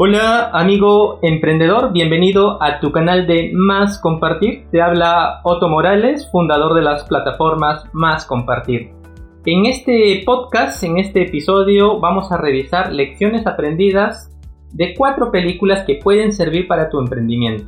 Hola amigo emprendedor, bienvenido a tu canal de Más Compartir. Te habla Otto Morales, fundador de las plataformas Más Compartir. En este podcast, en este episodio, vamos a revisar lecciones aprendidas de cuatro películas que pueden servir para tu emprendimiento.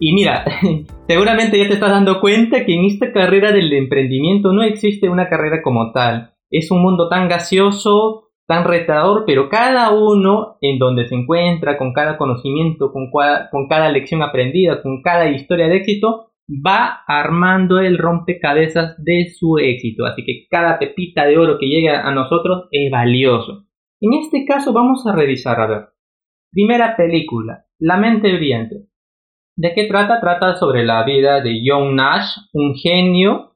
Y mira, seguramente ya te estás dando cuenta que en esta carrera del emprendimiento no existe una carrera como tal. Es un mundo tan gaseoso, tan retador, pero cada uno en donde se encuentra, con cada conocimiento, con, con cada lección aprendida, con cada historia de éxito, va armando el rompecabezas de su éxito. Así que cada pepita de oro que llega a nosotros es valioso. En este caso vamos a revisar, a ver. Primera película, La mente brillante. ¿De qué trata? Trata sobre la vida de John Nash, un genio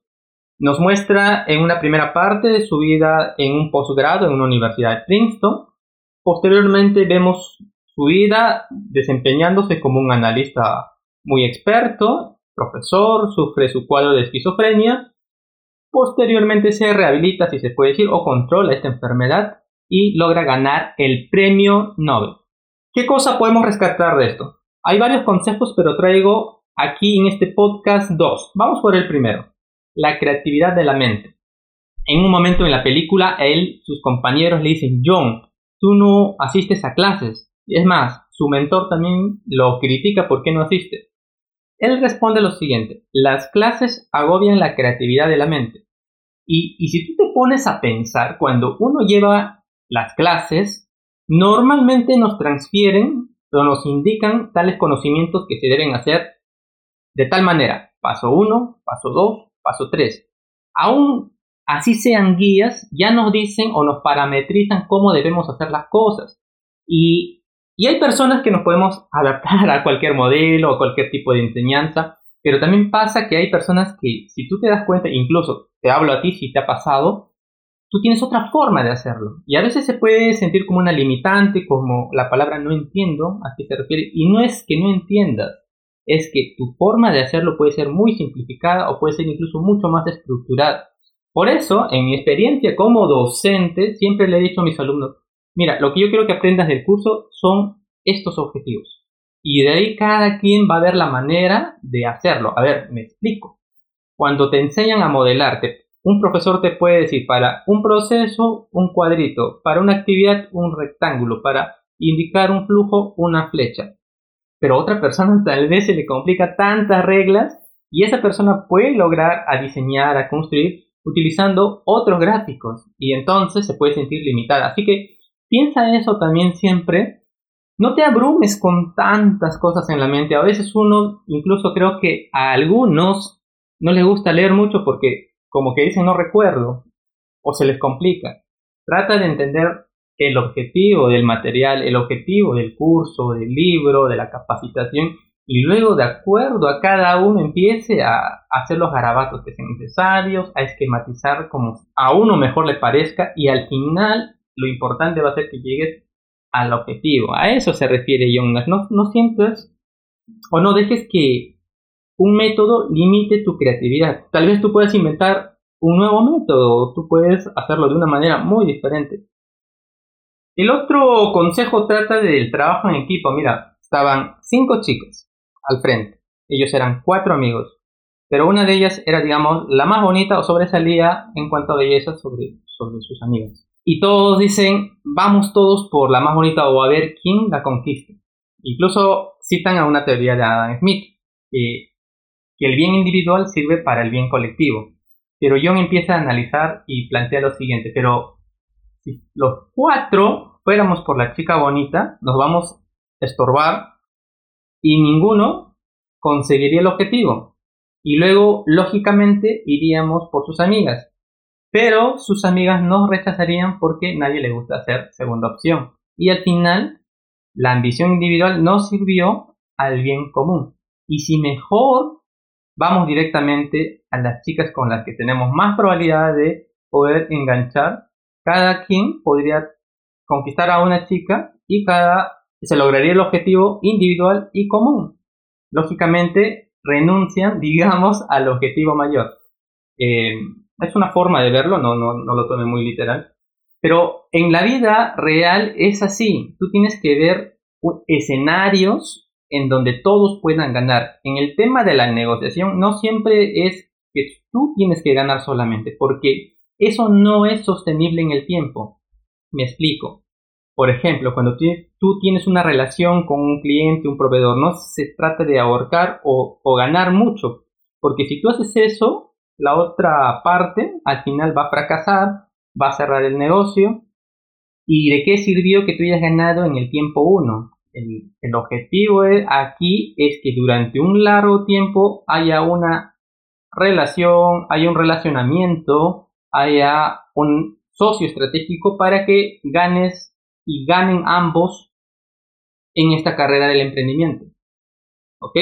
nos muestra en una primera parte de su vida en un posgrado en una universidad de Princeton. Posteriormente vemos su vida desempeñándose como un analista muy experto, profesor, sufre su cuadro de esquizofrenia. Posteriormente se rehabilita, si se puede decir, o controla esta enfermedad y logra ganar el premio Nobel. ¿Qué cosa podemos rescatar de esto? Hay varios conceptos, pero traigo aquí en este podcast dos. Vamos por el primero la creatividad de la mente. En un momento en la película, él, sus compañeros le dicen, John, tú no asistes a clases. Y es más, su mentor también lo critica por qué no asiste. Él responde lo siguiente, las clases agobian la creatividad de la mente. Y, y si tú te pones a pensar, cuando uno lleva las clases, normalmente nos transfieren o nos indican tales conocimientos que se deben hacer de tal manera. Paso 1, paso 2, Paso 3. Aún así sean guías, ya nos dicen o nos parametrizan cómo debemos hacer las cosas. Y, y hay personas que nos podemos adaptar a cualquier modelo o cualquier tipo de enseñanza, pero también pasa que hay personas que, si tú te das cuenta, incluso te hablo a ti si te ha pasado, tú tienes otra forma de hacerlo. Y a veces se puede sentir como una limitante, como la palabra no entiendo, a qué se refiere. Y no es que no entiendas, es que tu forma de hacerlo puede ser muy simplificada o puede ser incluso mucho más estructurada. Por eso, en mi experiencia como docente, siempre le he dicho a mis alumnos, mira, lo que yo quiero que aprendas del curso son estos objetivos. Y de ahí cada quien va a ver la manera de hacerlo. A ver, me explico. Cuando te enseñan a modelarte, un profesor te puede decir para un proceso un cuadrito, para una actividad un rectángulo, para indicar un flujo una flecha pero a otra persona tal vez se le complica tantas reglas y esa persona puede lograr a diseñar, a construir utilizando otros gráficos y entonces se puede sentir limitada. Así que piensa en eso también siempre. No te abrumes con tantas cosas en la mente. A veces uno, incluso creo que a algunos no les gusta leer mucho porque como que dicen no recuerdo o se les complica. Trata de entender el objetivo del material, el objetivo del curso, del libro, de la capacitación, y luego de acuerdo a cada uno empiece a hacer los garabatos que sean necesarios, a esquematizar como a uno mejor le parezca, y al final lo importante va a ser que llegues al objetivo. A eso se refiere Jonas. No, no sientas o no dejes que un método limite tu creatividad. Tal vez tú puedas inventar un nuevo método, tú puedes hacerlo de una manera muy diferente. El otro consejo trata del trabajo en equipo. Mira, estaban cinco chicos al frente. Ellos eran cuatro amigos. Pero una de ellas era, digamos, la más bonita o sobresalía en cuanto a belleza sobre, sobre sus amigas. Y todos dicen, vamos todos por la más bonita o a ver quién la conquista. Incluso citan a una teoría de Adam Smith, que, que el bien individual sirve para el bien colectivo. Pero John empieza a analizar y plantea lo siguiente, pero si los cuatro fuéramos por la chica bonita, nos vamos a estorbar y ninguno conseguiría el objetivo. Y luego, lógicamente, iríamos por sus amigas. Pero sus amigas nos rechazarían porque nadie le gusta hacer segunda opción. Y al final, la ambición individual no sirvió al bien común. Y si mejor vamos directamente a las chicas con las que tenemos más probabilidad de poder enganchar cada quien podría conquistar a una chica y cada se lograría el objetivo individual y común. Lógicamente renuncian, digamos, al objetivo mayor. Eh, es una forma de verlo, no, no, no lo tome muy literal. Pero en la vida real es así. Tú tienes que ver escenarios en donde todos puedan ganar. En el tema de la negociación no siempre es que tú tienes que ganar solamente, porque eso no es sostenible en el tiempo. Me explico. Por ejemplo, cuando tú tienes una relación con un cliente, un proveedor, no se trata de ahorcar o, ganar mucho, porque si tú haces eso, la otra parte al final va a fracasar, va a cerrar el negocio. ¿Y de qué sirvió que tú hayas ganado en el tiempo uno? El, el objetivo aquí es que durante un largo tiempo haya una relación, haya un relacionamiento, haya un socio estratégico para que ganes y ganen ambos en esta carrera del emprendimiento. ¿Ok?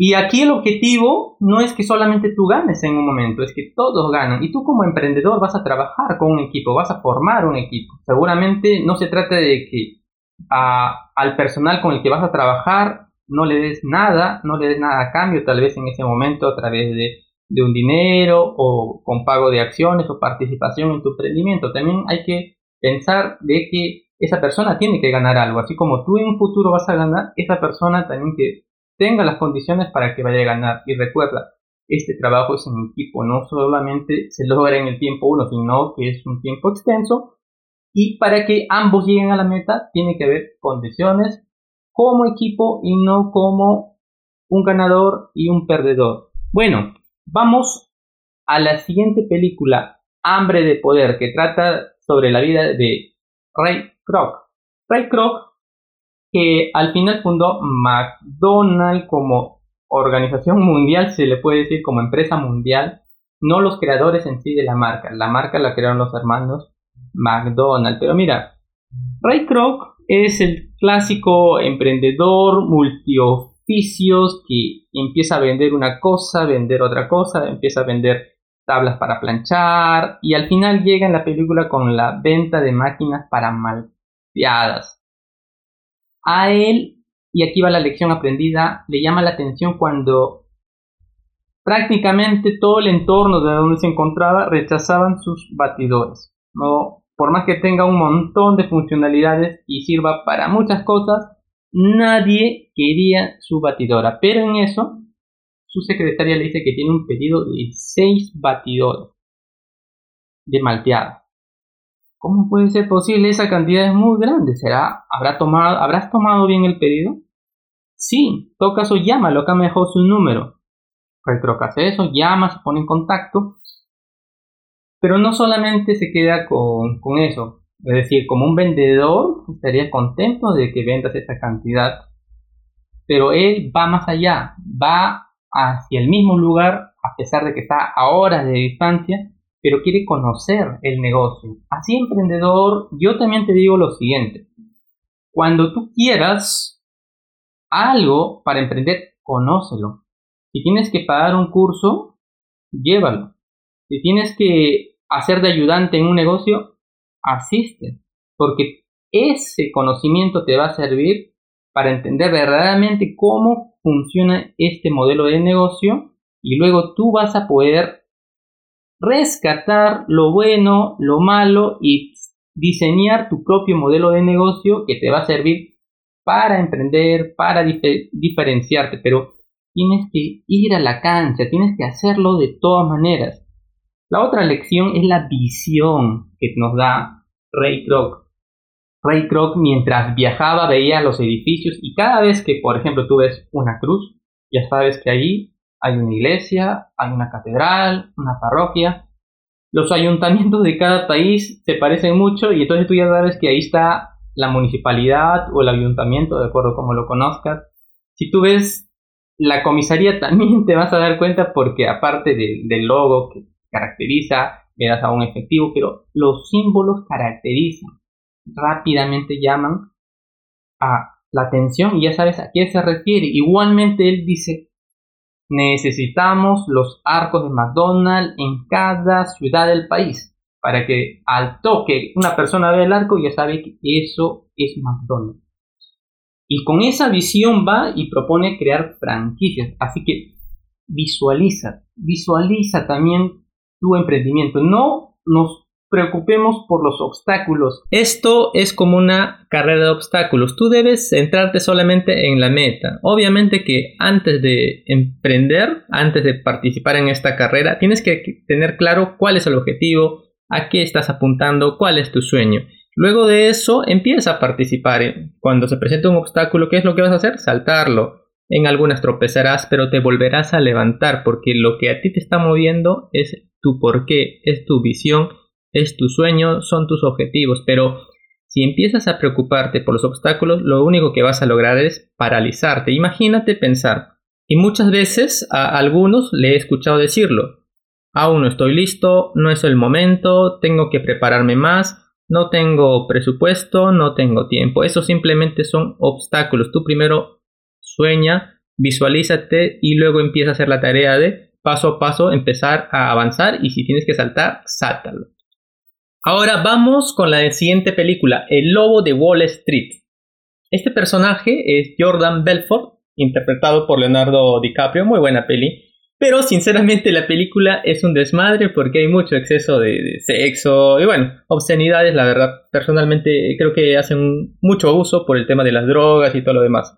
Y aquí el objetivo no es que solamente tú ganes en un momento, es que todos ganan. Y tú como emprendedor vas a trabajar con un equipo, vas a formar un equipo. Seguramente no se trata de que al personal con el que vas a trabajar no le des nada, no le des nada a cambio, tal vez en ese momento a través de, de un dinero o con pago de acciones o participación en tu emprendimiento. También hay que pensar de que esa persona tiene que ganar algo, así como tú en un futuro vas a ganar, esa persona también que tenga las condiciones para que vaya a ganar. Y recuerda, este trabajo es en equipo, no solamente se logra en el tiempo uno, sino que es un tiempo extenso. Y para que ambos lleguen a la meta, tiene que haber condiciones como equipo y no como un ganador y un perdedor. Bueno, vamos a la siguiente película, Hambre de Poder, que trata sobre la vida de Ray Kroc. Ray Kroc que al final fundó McDonald's como organización mundial, se le puede decir como empresa mundial, no los creadores en sí de la marca. La marca la crearon los hermanos McDonald's. Pero mira, Ray Kroc es el clásico emprendedor que empieza a vender una cosa, vender otra cosa, empieza a vender tablas para planchar y al final llega en la película con la venta de máquinas para malteadas a él, y aquí va la lección aprendida, le llama la atención cuando prácticamente todo el entorno de donde se encontraba rechazaban sus batidores. No, por más que tenga un montón de funcionalidades y sirva para muchas cosas, nadie quería su batidora. Pero en eso, su secretaria le dice que tiene un pedido de 6 batidores de malteada. ¿Cómo puede ser posible? Esa cantidad es muy grande. ¿Será? ¿Habrá tomado, ¿Habrás tomado bien el pedido? Sí, en todo caso llámalo, acá me dejó su número. Retro hace eso, llama, se pone en contacto. Pero no solamente se queda con, con eso. Es decir, como un vendedor estaría contento de que vendas esa cantidad. Pero él va más allá, va hacia el mismo lugar, a pesar de que está a horas de distancia, pero quiere conocer el negocio. Así, emprendedor, yo también te digo lo siguiente. Cuando tú quieras algo para emprender, conócelo. Si tienes que pagar un curso, llévalo. Si tienes que hacer de ayudante en un negocio, asiste. Porque ese conocimiento te va a servir para entender verdaderamente cómo funciona este modelo de negocio y luego tú vas a poder rescatar lo bueno, lo malo y diseñar tu propio modelo de negocio que te va a servir para emprender, para diferenciarte, pero tienes que ir a la cancha, tienes que hacerlo de todas maneras. La otra lección es la visión que nos da Ray Kroc. Ray Kroc mientras viajaba veía los edificios y cada vez que, por ejemplo, tú ves una cruz, ya sabes que ahí hay una iglesia, hay una catedral, una parroquia. Los ayuntamientos de cada país se parecen mucho y entonces tú ya sabes que ahí está la municipalidad o el ayuntamiento, de acuerdo como lo conozcas. Si tú ves la comisaría también te vas a dar cuenta porque aparte del logo que caracteriza, le das a un efectivo, pero los símbolos caracterizan, rápidamente llaman a la atención y ya sabes a qué se refiere. Igualmente él dice, necesitamos los arcos de McDonald's en cada ciudad del país para que al toque una persona ve el arco ya sabe que eso es McDonald's. Y con esa visión va y propone crear franquicias. Así que visualiza, visualiza también tu emprendimiento. No nos preocupemos por los obstáculos. Esto es como una carrera de obstáculos. Tú debes centrarte solamente en la meta. Obviamente que antes de emprender, antes de participar en esta carrera, tienes que tener claro cuál es el objetivo, a qué estás apuntando, cuál es tu sueño. Luego de eso, empieza a participar. Cuando se presenta un obstáculo, ¿qué es lo que vas a hacer? Saltarlo. En algunas tropezarás, pero te volverás a levantar porque lo que a ti te está moviendo es tu porqué, es tu visión es tu sueño, son tus objetivos, pero si empiezas a preocuparte por los obstáculos, lo único que vas a lograr es paralizarte. Imagínate pensar. Y muchas veces a algunos le he escuchado decirlo. Aún no estoy listo, no es el momento, tengo que prepararme más, no tengo presupuesto, no tengo tiempo. Eso simplemente son obstáculos. Tú primero sueña, visualízate y luego empieza a hacer la tarea de paso a paso empezar a avanzar y si tienes que saltar, sáltalo. Ahora vamos con la siguiente película, El Lobo de Wall Street. Este personaje es Jordan Belfort, interpretado por Leonardo DiCaprio, muy buena peli. Pero sinceramente la película es un desmadre porque hay mucho exceso de, sexo y bueno, obscenidades, la verdad. Personalmente creo que hacen mucho uso por el tema de las drogas y todo lo demás.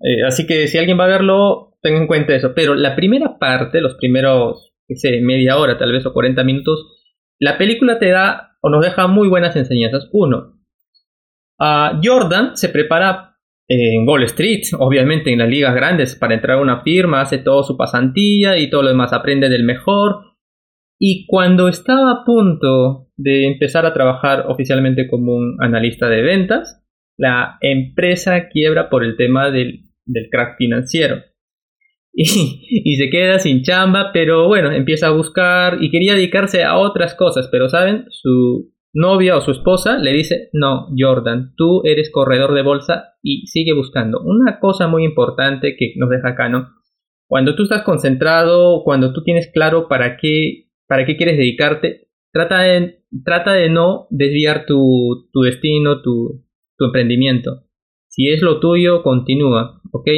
Eh, así que si alguien va a verlo, tenga en cuenta eso. Pero la primera parte, los primeros, sé, media hora tal vez o 40 minutos, la película te da o nos deja muy buenas enseñanzas. Uno, Jordan se prepara en Wall Street, obviamente en las ligas grandes, para entrar a una firma, hace todo su pasantía y todo lo demás, aprende del mejor. Y cuando estaba a punto de empezar a trabajar oficialmente como un analista de ventas, la empresa quiebra por el tema del, del crack financiero. y, se queda sin chamba, pero bueno, empieza a buscar y quería dedicarse a otras cosas, pero saben, su novia o su esposa le dice, no, Jordan, tú eres corredor de bolsa y sigue buscando. Una cosa muy importante que nos deja acá, ¿no? Cuando tú estás concentrado, cuando tú tienes claro para qué, para qué quieres dedicarte, trata de, trata de no desviar tu, tu destino, tu, tu emprendimiento. Si es lo tuyo, continúa, ¿ok?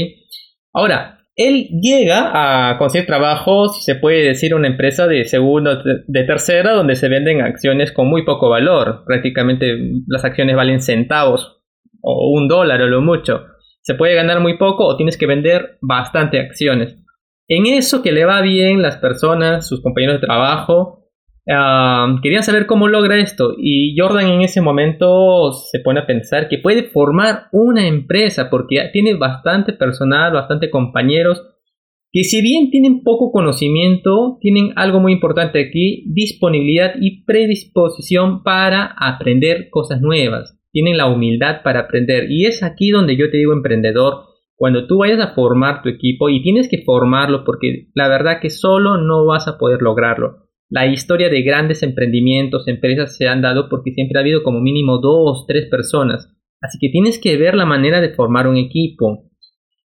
Ahora, él llega a conseguir trabajo, si se puede decir, una empresa de segunda, de tercera, donde se venden acciones con muy poco valor. Prácticamente las acciones valen centavos o un dólar o lo mucho. Se puede ganar muy poco o tienes que vender bastante acciones. En eso que le va bien las personas, sus compañeros de trabajo, querían saber cómo logra esto. Y Jordan en ese momento se pone a pensar que puede formar una empresa porque tiene bastante personal, bastante compañeros que si bien tienen poco conocimiento, tienen algo muy importante aquí, disponibilidad y predisposición para aprender cosas nuevas. Tienen la humildad para aprender. Y es aquí donde yo te digo emprendedor, cuando tú vayas a formar tu equipo y tienes que formarlo porque la verdad que solo no vas a poder lograrlo la historia de grandes emprendimientos, empresas se han dado porque siempre ha habido como mínimo dos, tres personas. Así que tienes que ver la manera de formar un equipo.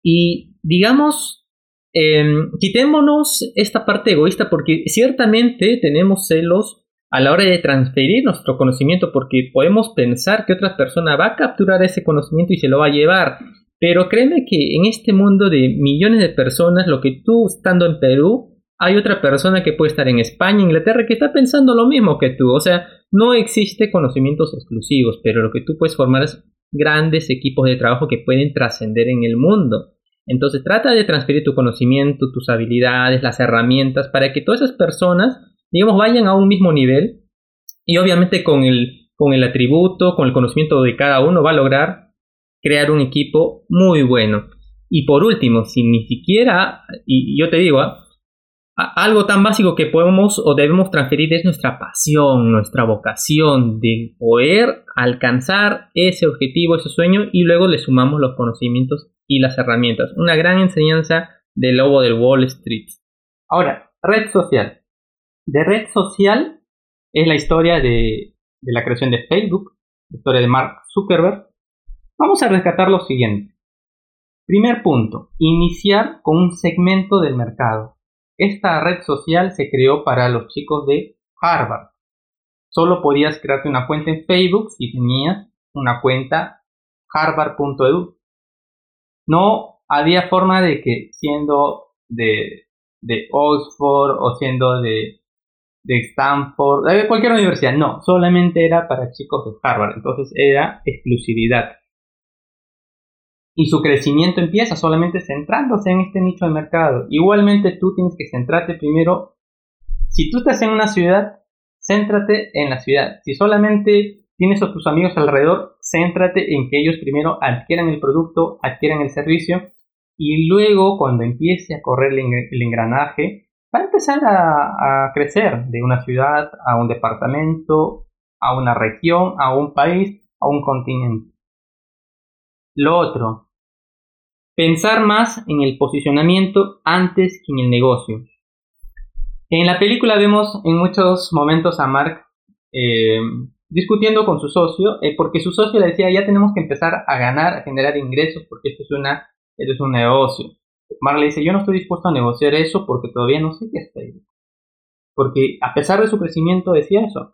Y digamos, em, quitémonos esta parte egoísta porque ciertamente tenemos celos a la hora de transferir nuestro conocimiento porque podemos pensar que otra persona va a capturar ese conocimiento y se lo va a llevar. Pero créeme que en este mundo de millones de personas, lo que tú estando en Perú hay otra persona que puede estar en España, Inglaterra, que está pensando lo mismo que tú. O sea, no existe conocimientos exclusivos, pero lo que tú puedes formar es grandes equipos de trabajo que pueden trascender en el mundo. Entonces trata de transferir tu conocimiento, tus habilidades, las herramientas para que todas esas personas, digamos, vayan a un mismo nivel y obviamente con el, con el atributo, con el conocimiento de cada uno va a lograr crear un equipo muy bueno. Y por último, si ni siquiera, y yo te digo, ¿ah? Algo tan básico que podemos o debemos transferir es nuestra pasión, nuestra vocación de poder alcanzar ese objetivo, ese sueño y luego le sumamos los conocimientos y las herramientas. Una gran enseñanza del lobo del Wall Street. Ahora, red social. De red social es la historia de, de la creación de Facebook, la historia de Mark Zuckerberg. Vamos a rescatar lo siguiente. Primer punto, iniciar con un segmento del mercado. Esta red social se creó para los chicos de Harvard. Solo podías crearte una cuenta en Facebook si tenías una cuenta harvard.edu. No había forma de que siendo de, Oxford o siendo de, de Stanford, de cualquier universidad, no, solamente era para chicos de Harvard, entonces era exclusividad. Y su crecimiento empieza solamente centrándose en este nicho de mercado. Igualmente tú tienes que centrarte primero, si tú estás en una ciudad, céntrate en la ciudad. Si solamente tienes a tus amigos alrededor, céntrate en que ellos primero adquieran el producto, adquieran el servicio y luego cuando empiece a correr el engranaje, va a empezar a, crecer de una ciudad a un departamento, a una región, a un país, a un continente. Lo otro, pensar más en el posicionamiento antes que en el negocio. En la película vemos en muchos momentos a Mark eh, discutiendo con su socio, eh, porque su socio le decía, ya tenemos que empezar a ganar, a generar ingresos, porque esto es, una, esto es un negocio. Mark le dice, yo no estoy dispuesto a negociar eso porque todavía no sé qué es Facebook. Porque a pesar de su crecimiento decía eso.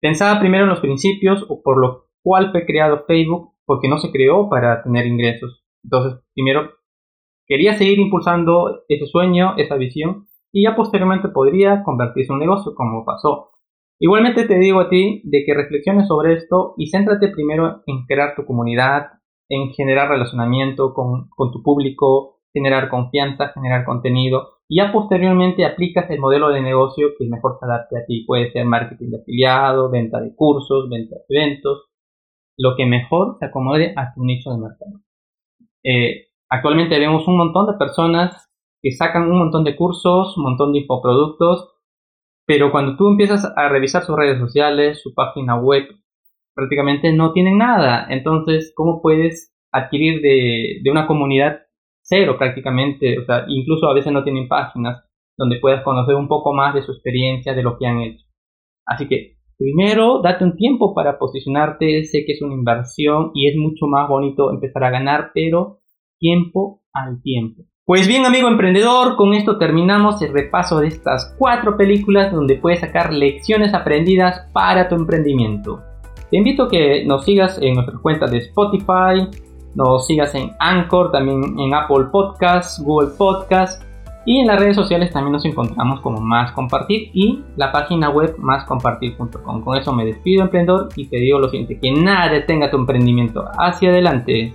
Pensaba primero en los principios o por lo cual fue creado Facebook, porque no se creó para tener ingresos. Entonces, primero quería seguir impulsando ese sueño, esa visión, y ya posteriormente podría convertirse en un negocio, como pasó. Igualmente te digo a ti de que reflexiones sobre esto y céntrate primero en crear tu comunidad, en generar relacionamiento con, tu público, generar confianza, generar contenido y ya posteriormente aplicas el modelo de negocio que mejor se adapte a ti. Puede ser marketing de afiliado, venta de cursos, venta de eventos, lo que mejor se acomode a tu nicho de mercado. Eh, actualmente vemos un montón de personas que sacan un montón de cursos, un montón de infoproductos, pero cuando tú empiezas a revisar sus redes sociales, su página web, prácticamente no tienen nada. Entonces, ¿cómo puedes adquirir de, de una comunidad cero prácticamente? O sea, incluso a veces no tienen páginas donde puedas conocer un poco más de su experiencia, de lo que han hecho. Así que, primero, date un tiempo para posicionarte. Sé que es una inversión y es mucho más bonito empezar a ganar, pero tiempo al tiempo. Pues bien, amigo emprendedor, con esto terminamos el repaso de estas cuatro películas donde puedes sacar lecciones aprendidas para tu emprendimiento. Te invito a que nos sigas en nuestras cuentas de Spotify, nos sigas en Anchor, también en Apple Podcasts, Google Podcasts y en las redes sociales también nos encontramos como Más Compartir y la página web máscompartir.com. Con eso me despido emprendedor y te digo lo siguiente, que nada detenga tu emprendimiento. Hacia adelante.